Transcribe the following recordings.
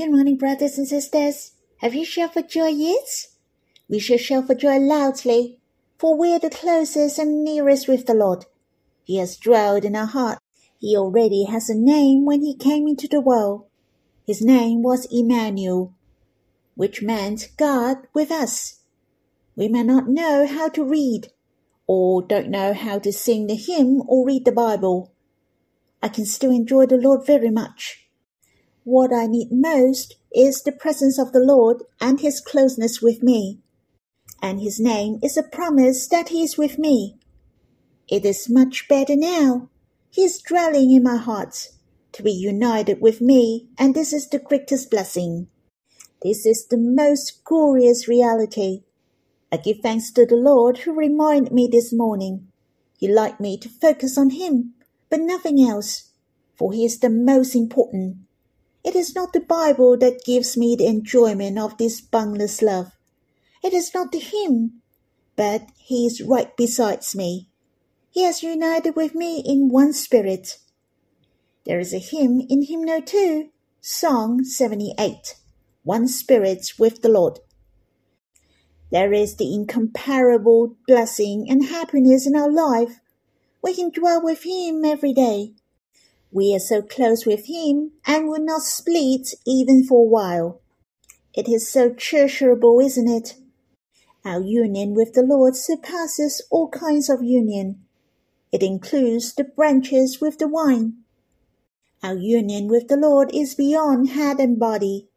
Good morning, brothers and sisters. Have you shouted for joy yet? We shall shout for joy loudly, for we are the closest and nearest with the Lord. He has dwelled in our heart. He already has a name when he came into the world. His name was Emmanuel, which meant God with us. We may not know how to read, or don't know how to sing the hymn or read the Bible. I can still enjoy the Lord very much. What I need most is the presence of the Lord and his closeness with me. And his name is a promise that he is with me. It is much better now. He is dwelling in my heart to be united with me, and this is the greatest blessing. This is the most glorious reality. I give thanks to the Lord who reminded me this morning. He liked me to focus on Him, but nothing else, for He is the most important. It is not the Bible that gives me the enjoyment of this boundless love. It is not the hymn, but He is right besides me. He has united with me in one spirit. There is a hymn in hymnal 2, Song 78, One Spirit with the Lord. There is the incomparable blessing and happiness in our life. We can dwell with Him every day. We are so close with Him and will not split even for a while. It is so treasurable, isn't it? Our union with the Lord surpasses all kinds of union. It includes the branches with the vine. Our union with the Lord is beyond head and body.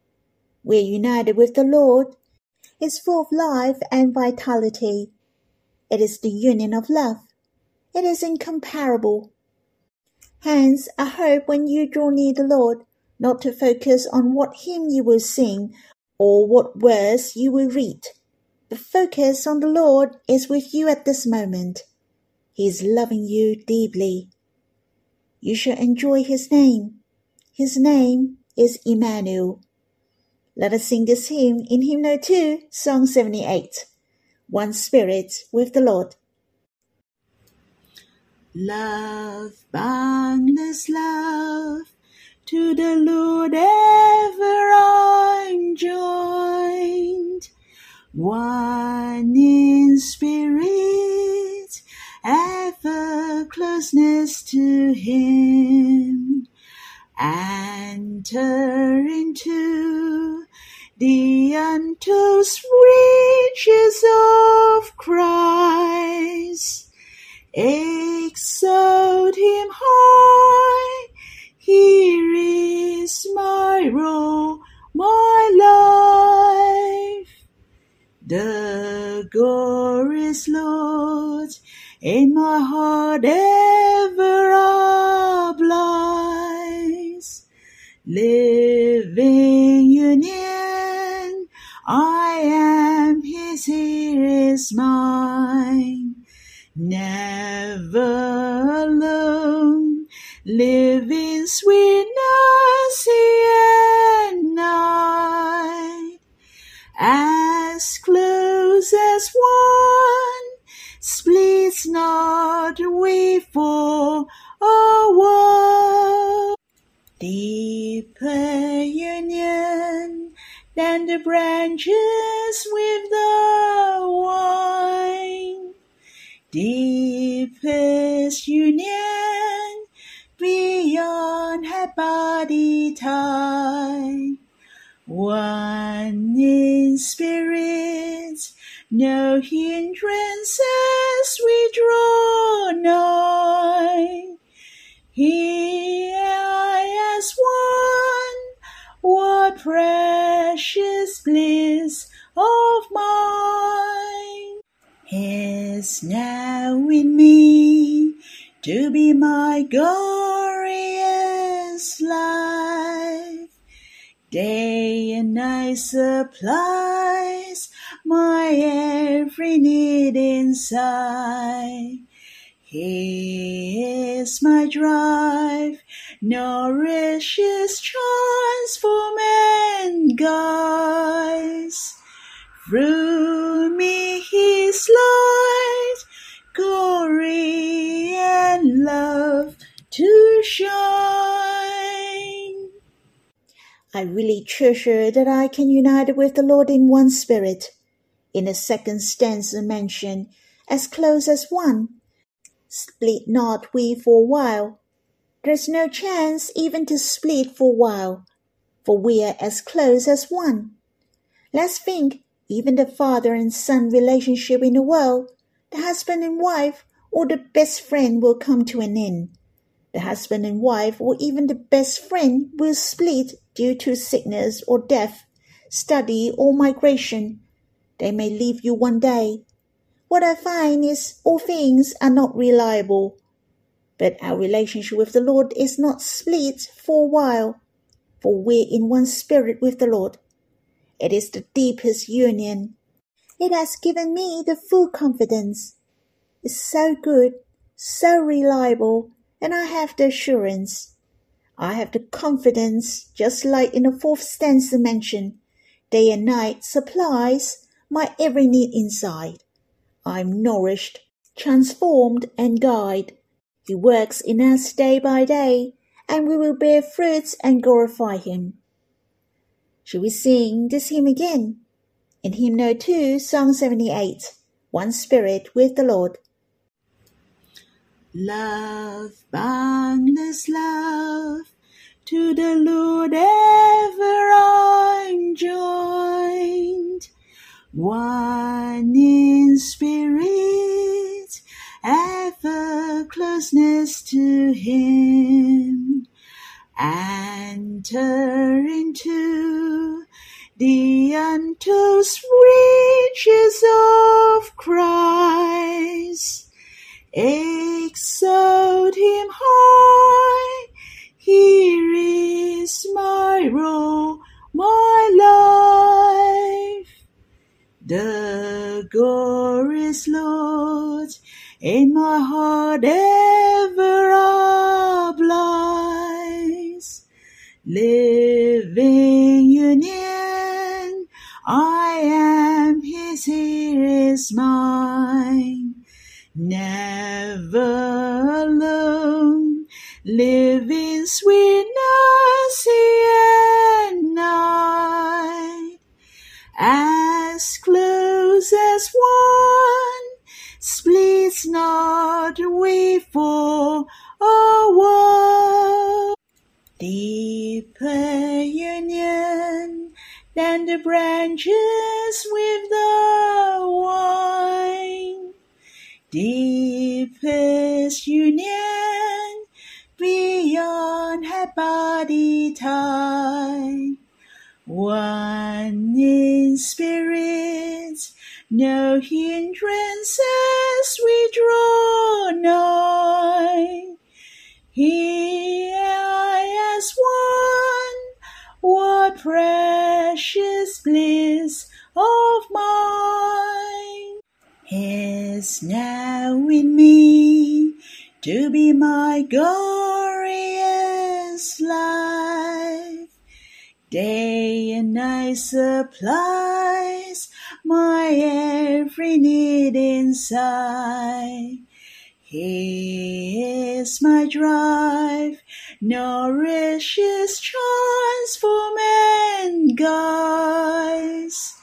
We're united with the Lord. It's full of life and vitality. It is the union of love. It is incomparable. Hence, I hope when you draw near the Lord, not to focus on what hymn you will sing or what verse you will read. The focus on the Lord is with you at this moment. He is loving you deeply. You shall enjoy his name. His name is Emmanuel. Let us sing this hymn in hymn 2, song 78. One spirit with the Lord. Love, boundless love, to the Lord ever I'm joined. One in spirit, ever closeness to him. Enter into the untold riches of Christ. Exalt him high. Here is my role, my life. The glorious Lord in my heart ever oblies. Living union, I am his, he is mine. Never alone, living sweetness and night. As close as one splits not we for a world. Deeper union than the branches with the wine. Deepest union beyond her body tie. One in spirit, no hindrances we draw my glorious life. Day and night supplies my every need inside. He is my drive, nourishes, transform and guides. Through shine. I really treasure that I can unite with the Lord in one spirit. In the second stanza mentioned, as close as one. Split not we for a while. There's no chance even to split for a while, for we are as close as one. Let's think, even the father and son relationship in the world, the husband and wife, or the best friend will come to an end. The husband and wife, or even the best friend, will split due to sickness or death, study or migration. They may leave you one day. What I find is all things are not reliable. But our relationship with the Lord is not split for a while, for we're in one spirit with the Lord. It is the deepest union. It has given me the full confidence. It's so good, so reliable, and I have the assurance. I have the confidence, just like in the fourth stanza mentioned, day and night supplies my every need inside. I'm nourished, transformed, and guided. He works in us day by day, and we will bear fruits and glorify Him. Shall we sing this hymn again? In hymn no 2, song 78, One Spirit with the Lord. Love, boundless love, to the Lord ever I'm joined. One in spirit, ever closeness to Him. Enter into the untold riches of Christ Exalt him high. Here is my role, my life. The glorious Lord in my heart ever oblies. Living union, I am his, here is mine never alone, living sweetness day and night, as close as one splits not we for a while. Deeper union than the branches with the deepest union beyond her body tie. One in spirit, no hindrances we draw nigh. Here I as one, what precious bliss of mine is now in me to be my glorious life. Day and night supplies my every need inside. He is my drive, nourishes, transforms, and guides.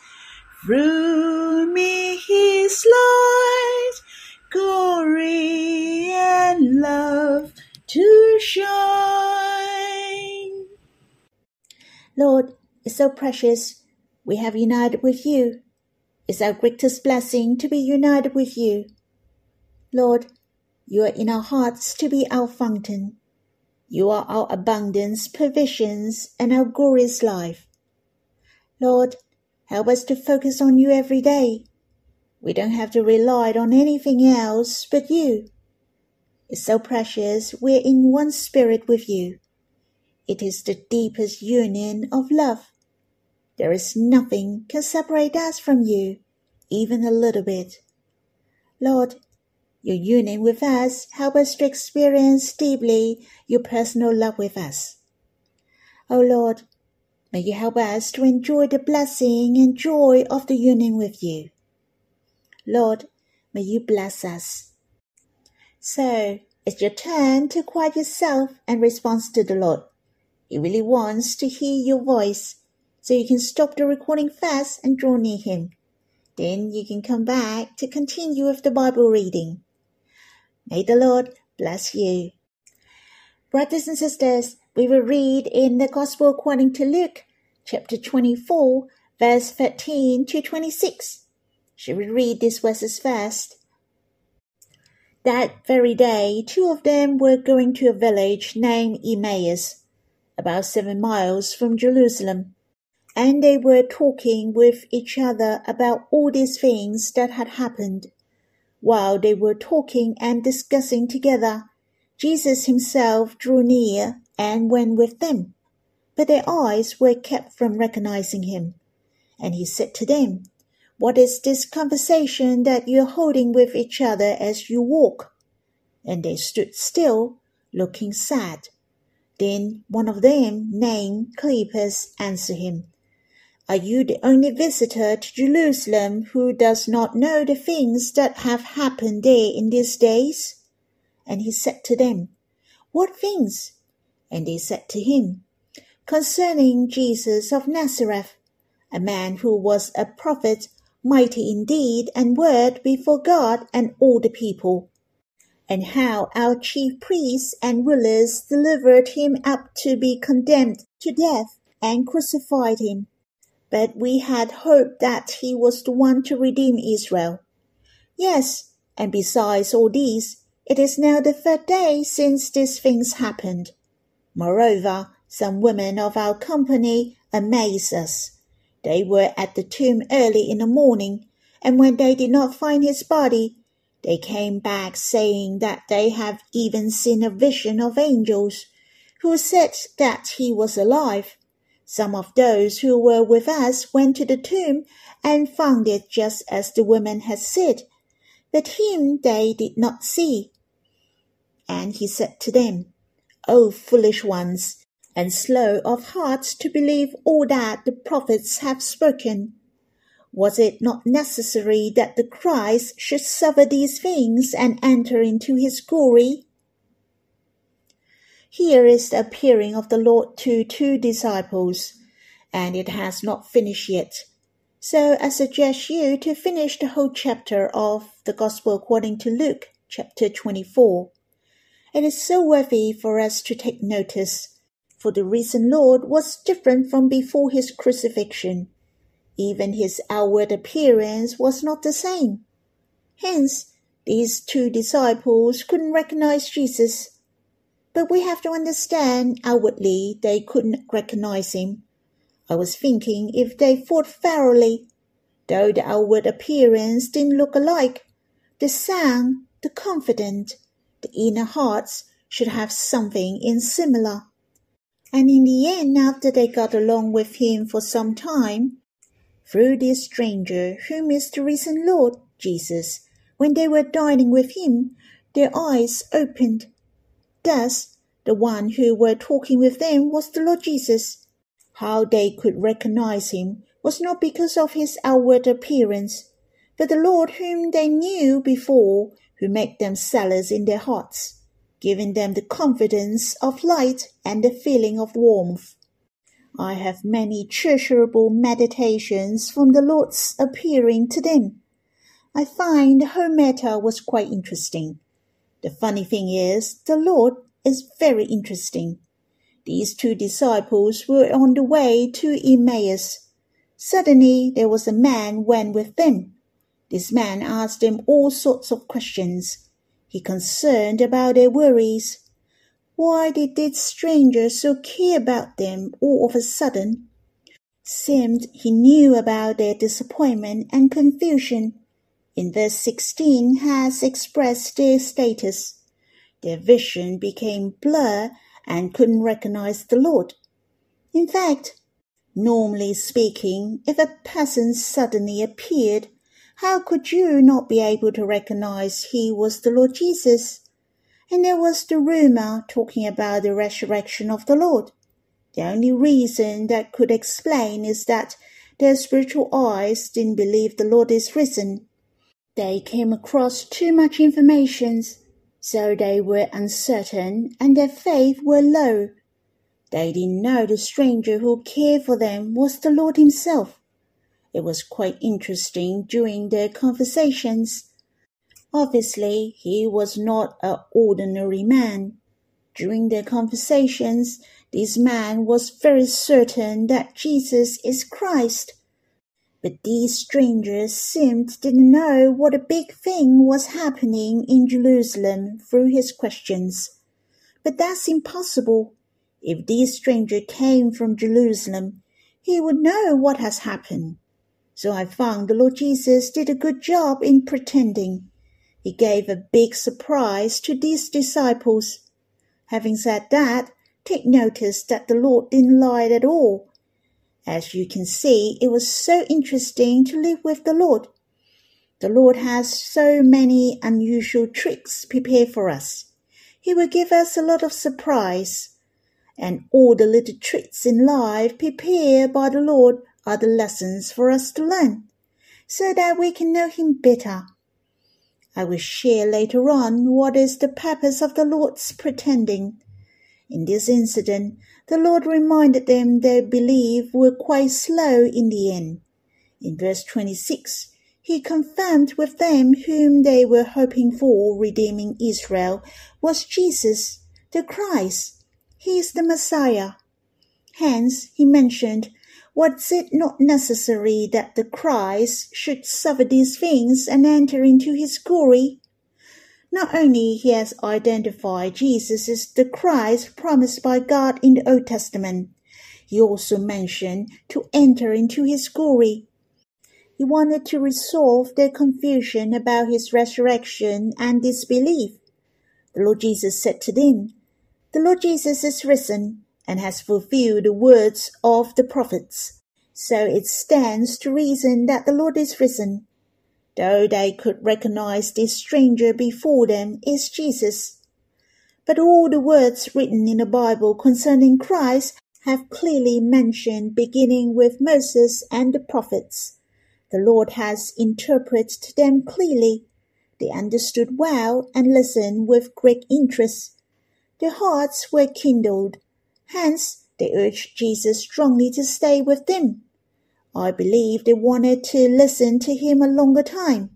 Through me his light, glory and love to shine. Lord, it's so precious we have united with you. It's our greatest blessing to be united with you. Lord, you are in our hearts to be our fountain. You are our abundance, provisions, and our glorious life. Lord, Help us to focus on you every day. We don't have to rely on anything else but you. It's so precious we're in one spirit with you. It is the deepest union of love. There is nothing can separate us from you, even a little bit. Lord, your union with us help us to experience deeply your personal love with us. O oh Lord, May you help us to enjoy the blessing and joy of the union with you. Lord, may you bless us. So, it's your turn to quiet yourself and respond to the Lord. He really wants to hear your voice, so you can stop the recording fast and draw near him. Then you can come back to continue with the Bible reading. May the Lord bless you. Brothers and sisters, we will read in the Gospel according to Luke, chapter 24, verse 13 to 26. Shall we read these verses first? That very day, two of them were going to a village named Emmaus, about seven miles from Jerusalem, and they were talking with each other about all these things that had happened. While they were talking and discussing together, Jesus himself drew near and went with them. But their eyes were kept from recognizing him. And he said to them, What is this conversation that you are holding with each other as you walk? And they stood still, looking sad. Then one of them, named Cleopas, answered him, Are you the only visitor to Jerusalem who does not know the things that have happened there in these days? And he said to them, What things? And they said to him, Concerning Jesus of Nazareth, a man who was a prophet, mighty in deed and word before God and all the people, and how our chief priests and rulers delivered him up to be condemned to death and crucified him. But we had hoped that he was the one to redeem Israel. Yes, and besides all these, it is now the third day since these things happened. Moreover, some women of our company amazed us. They were at the tomb early in the morning, and when they did not find his body, they came back saying that they have even seen a vision of angels, who said that he was alive. Some of those who were with us went to the tomb and found it just as the women had said, but him they did not see. And he said to them, O foolish ones, and slow of heart to believe all that the prophets have spoken. Was it not necessary that the Christ should suffer these things and enter into his glory? Here is the appearing of the Lord to two disciples, and it has not finished yet. So I suggest you to finish the whole chapter of the Gospel according to Luke, chapter 24. It is so worthy for us to take notice, for the risen Lord was different from before his crucifixion. Even his outward appearance was not the same. Hence, these two disciples couldn't recognize Jesus. But we have to understand outwardly they couldn't recognize him. I was thinking if they thought thoroughly, though the outward appearance didn't look alike, the sound, the confidence, the inner hearts should have something in similar. And in the end, after they got along with him for some time, through this stranger whom is the risen Lord Jesus, when they were dining with him, their eyes opened. Thus, the one who were talking with them was the Lord Jesus. How they could recognize him was not because of his outward appearance, but the Lord whom they knew before who make them zealous in their hearts, giving them the confidence of light and the feeling of warmth. I have many treasurable meditations from the Lord's appearing to them. I find her matter was quite interesting. The funny thing is, the Lord is very interesting. These two disciples were on the way to Emmaus. Suddenly there was a man went with them this man asked them all sorts of questions. He concerned about their worries. Why did this stranger so care about them all of a sudden? Seemed he knew about their disappointment and confusion. In verse 16 has expressed their status. Their vision became blur and couldn't recognize the Lord. In fact, normally speaking, if a person suddenly appeared how could you not be able to recognize he was the Lord Jesus? And there was the rumor talking about the resurrection of the Lord. The only reason that could explain is that their spiritual eyes didn't believe the Lord is risen. They came across too much information, so they were uncertain and their faith were low. They didn't know the stranger who cared for them was the Lord Himself. It was quite interesting during their conversations. Obviously, he was not an ordinary man. During their conversations, this man was very certain that Jesus is Christ. But these strangers seemed to know what a big thing was happening in Jerusalem through his questions. But that's impossible. If this stranger came from Jerusalem, he would know what has happened. So I found the Lord Jesus did a good job in pretending. He gave a big surprise to these disciples. Having said that, take notice that the Lord didn't lie at all. As you can see, it was so interesting to live with the Lord. The Lord has so many unusual tricks prepared for us. He will give us a lot of surprise. And all the little tricks in life prepared by the Lord are the lessons for us to learn, so that we can know Him better. I will share later on what is the purpose of the Lord's pretending. In this incident, the Lord reminded them their belief were quite slow in the end. In verse 26, he confirmed with them whom they were hoping for redeeming Israel was Jesus, the Christ. He is the Messiah. Hence, he mentioned, Was it not necessary that the Christ should suffer these things and enter into his glory? Not only he has identified Jesus as the Christ promised by God in the Old Testament, he also mentioned to enter into his glory. He wanted to resolve their confusion about his resurrection and disbelief. The Lord Jesus said to them, The Lord Jesus is risen and has fulfilled the words of the prophets. So it stands to reason that the Lord is risen though they could recognize this stranger before them is Jesus. But all the words written in the Bible concerning Christ have clearly mentioned beginning with Moses and the prophets. The Lord has interpreted them clearly. They understood well and listened with great interest. Their hearts were kindled. Hence, they urged Jesus strongly to stay with them. I believe they wanted to listen to him a longer time.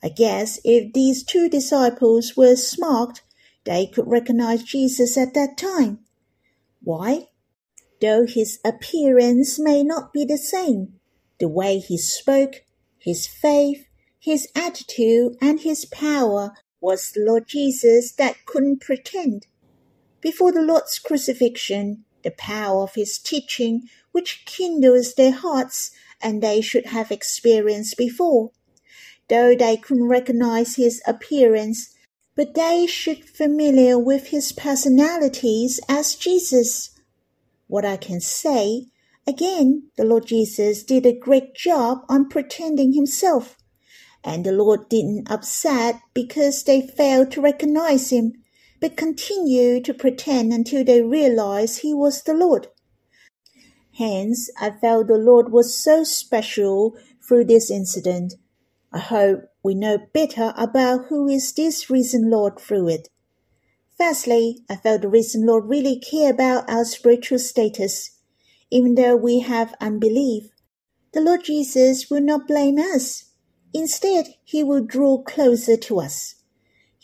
I guess if these two disciples were smart, they could recognize Jesus at that time. Why? Though his appearance may not be the same, the way he spoke, his faith, his attitude, and his power was the Lord Jesus that couldn't pretend. Before the Lord's crucifixion, the power of his teaching which kindles their hearts and they should have experienced before. Though they couldn't recognize his appearance, but they should familiar with his personalities as Jesus. What I can say, again, the Lord Jesus did a great job on pretending himself, and the Lord didn't upset because they failed to recognize him, but continued to pretend until they realized he was the Lord. Hence, I felt the Lord was so special through this incident. I hope we know better about who is this risen Lord through it. Firstly, I felt the risen Lord really care about our spiritual status. Even though we have unbelief, the Lord Jesus will not blame us. Instead, he will draw closer to us.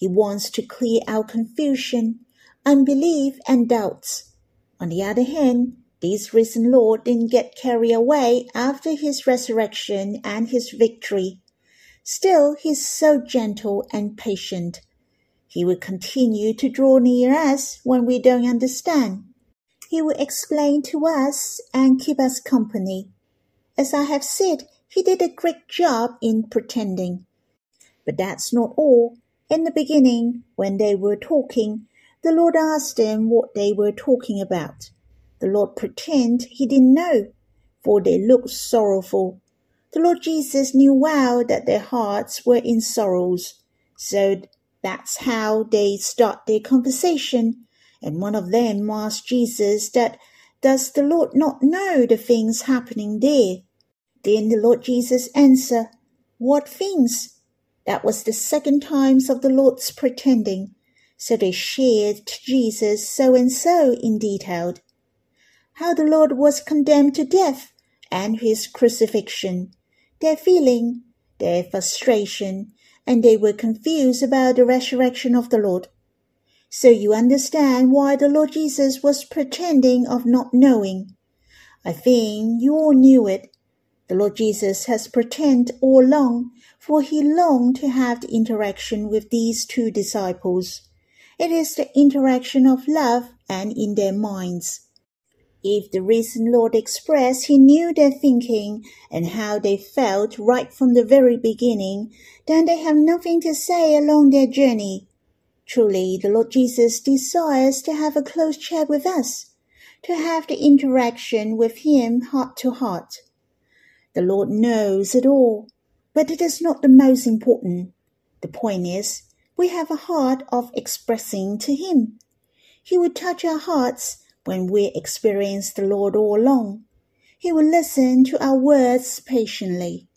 He wants to clear our confusion, unbelief, and doubts. On the other hand, this risen Lord didn't get carried away after his resurrection and his victory. Still, he's so gentle and patient. He will continue to draw near us when we don't understand. He will explain to us and keep us company. As I have said, he did a great job in pretending. But that's not all. In the beginning, when they were talking, the Lord asked them what they were talking about. The Lord pretended he didn't know, for they looked sorrowful. The Lord Jesus knew well that their hearts were in sorrows, so that's how they start their conversation. And one of them asked Jesus that, does the Lord not know the things happening there? Then the Lord Jesus answered, What things? That was the second times of the Lord's pretending. So they shared to Jesus so and so in detail. how the Lord was condemned to death and his crucifixion, their feeling, their frustration, and they were confused about the resurrection of the Lord. So you understand why the Lord Jesus was pretending of not knowing. I think you all knew it. The Lord Jesus has pretended all along, for he longed to have the interaction with these two disciples. It is the interaction of love and in their minds. If the risen Lord expressed he knew their thinking and how they felt right from the very beginning, then they have nothing to say along their journey. Truly, the Lord Jesus desires to have a close chat with us, to have the interaction with Him heart to heart. The Lord knows it all, but it is not the most important. The point is, we have a heart of expressing to Him. He will touch our hearts when we experience the Lord all along. He will listen to our words patiently,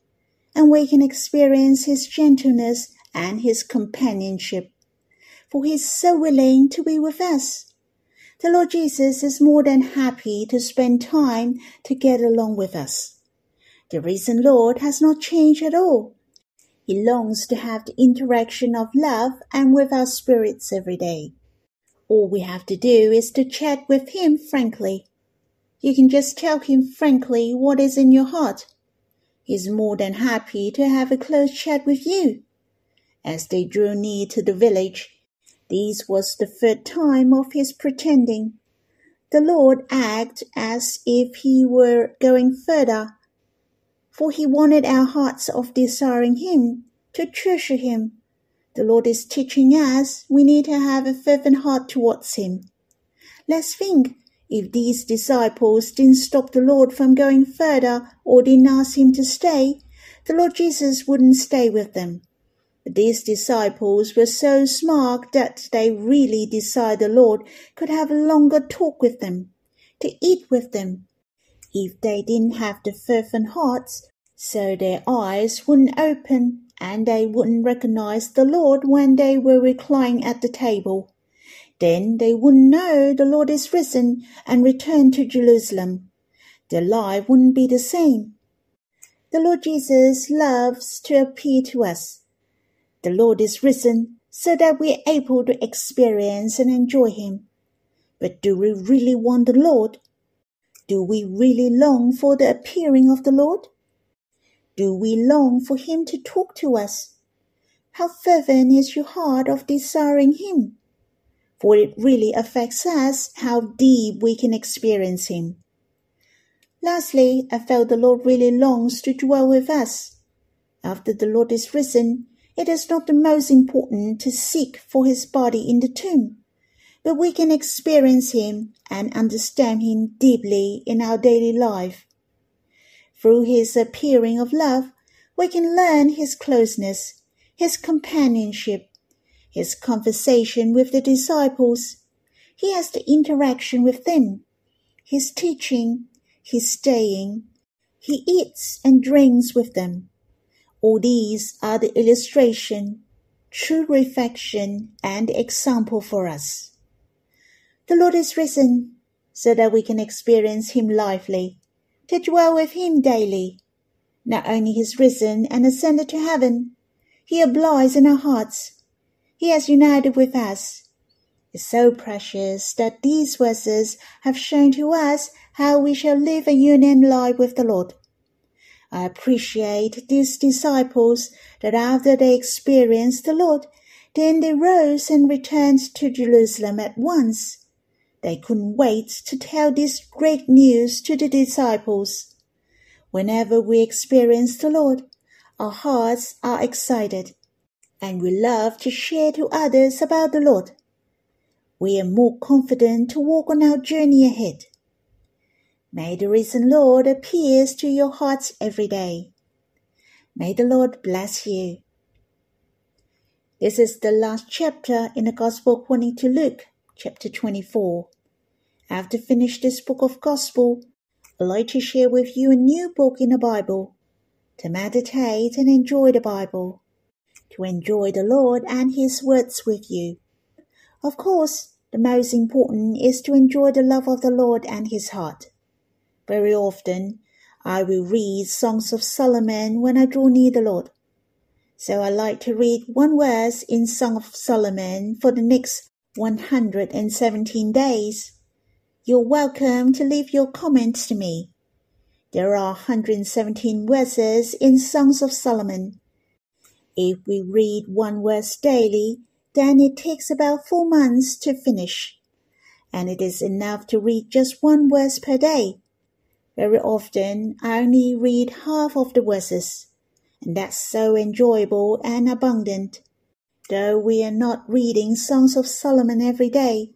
and we can experience His gentleness and His companionship for he is so willing to be with us. The Lord Jesus is more than happy to spend time to get along with us. The risen Lord has not changed at all. He longs to have the interaction of love and with our spirits every day. All we have to do is to chat with Him frankly. You can just tell Him frankly what is in your heart. He's more than happy to have a close chat with you. As they drew near to the village, this was the third time of his pretending. The Lord acted as if he were going further, for he wanted our hearts of desiring him, to treasure him. The Lord is teaching us we need to have a fervent heart towards him. Let's think if these disciples didn't stop the Lord from going further or didn't ask him to stay, the Lord Jesus wouldn't stay with them. But these disciples were so smart that they really desired the Lord could have a longer talk with them, to eat with them. If they didn't have the fervent hearts, so their eyes wouldn't open and they wouldn't recognize the Lord when they were reclining at the table. Then they wouldn't know the Lord is risen and returned to Jerusalem. Their life wouldn't be the same. The Lord Jesus loves to appear to us the Lord is risen so that we are able to experience and enjoy Him. But do we really want the Lord? Do we really long for the appearing of the Lord? Do we long for Him to talk to us? How fervent is your heart of desiring Him? For it really affects us how deep we can experience Him. Lastly, I felt the Lord really longs to dwell with us. After the Lord is risen, it is not the most important to seek for his body in the tomb, but we can experience him and understand him deeply in our daily life. Through his appearing of love, we can learn his closeness, his companionship, his conversation with the disciples. He has the interaction with them, his teaching, his staying. He eats and drinks with them. All these are the illustration, true reflection, and example for us. The Lord is risen so that we can experience Him lively, to dwell with Him daily. Not only He's risen and ascended to heaven, He abides in our hearts. He has united with us. It's so precious that these verses have shown to us how we shall live a union life with the Lord. I appreciate these disciples that after they experienced the Lord, then they rose and returned to Jerusalem at once. They couldn't wait to tell this great news to the disciples. Whenever we experience the Lord, our hearts are excited, and we love to share to others about the Lord. We are more confident to walk on our journey ahead. May the risen Lord appear to your hearts every day. May the Lord bless you. This is the last chapter in the Gospel according to Luke, chapter 24. After finish this book of Gospel, I'd like to share with you a new book in the Bible, to meditate and enjoy the Bible, to enjoy the Lord and His words with you. Of course, the most important is to enjoy the love of the Lord and His heart. Very often, I will read Songs of Solomon when I draw near the Lord. So I like to read one verse in Song of Solomon for the next 117 days. You're welcome to leave your comments to me. There are 117 verses in Songs of Solomon. If we read one verse daily, then it takes about four months to finish. And it is enough to read just one verse per day. Very often, I only read half of the verses, and that's so enjoyable and abundant. Though we are not reading Songs of Solomon every day,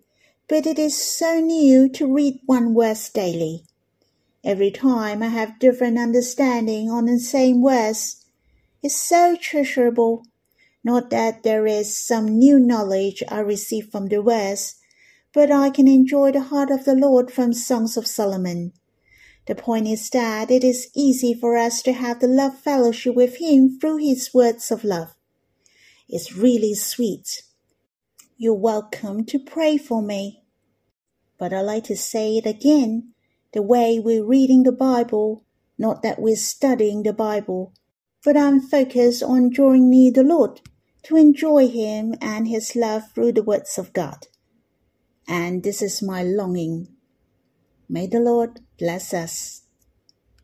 but it is so new to read one verse daily. Every time I have different understanding on the same verse. It's so treasurable. Not that there is some new knowledge I receive from the verse, but I can enjoy the heart of the Lord from Songs of Solomon. The point is that it is easy for us to have the love fellowship with Him through His words of love. It's really sweet. You're welcome to pray for me. But I like to say it again the way we're reading the Bible, not that we're studying the Bible, but I'm focused on drawing near the Lord to enjoy Him and His love through the words of God. And this is my longing May the Lord bless us.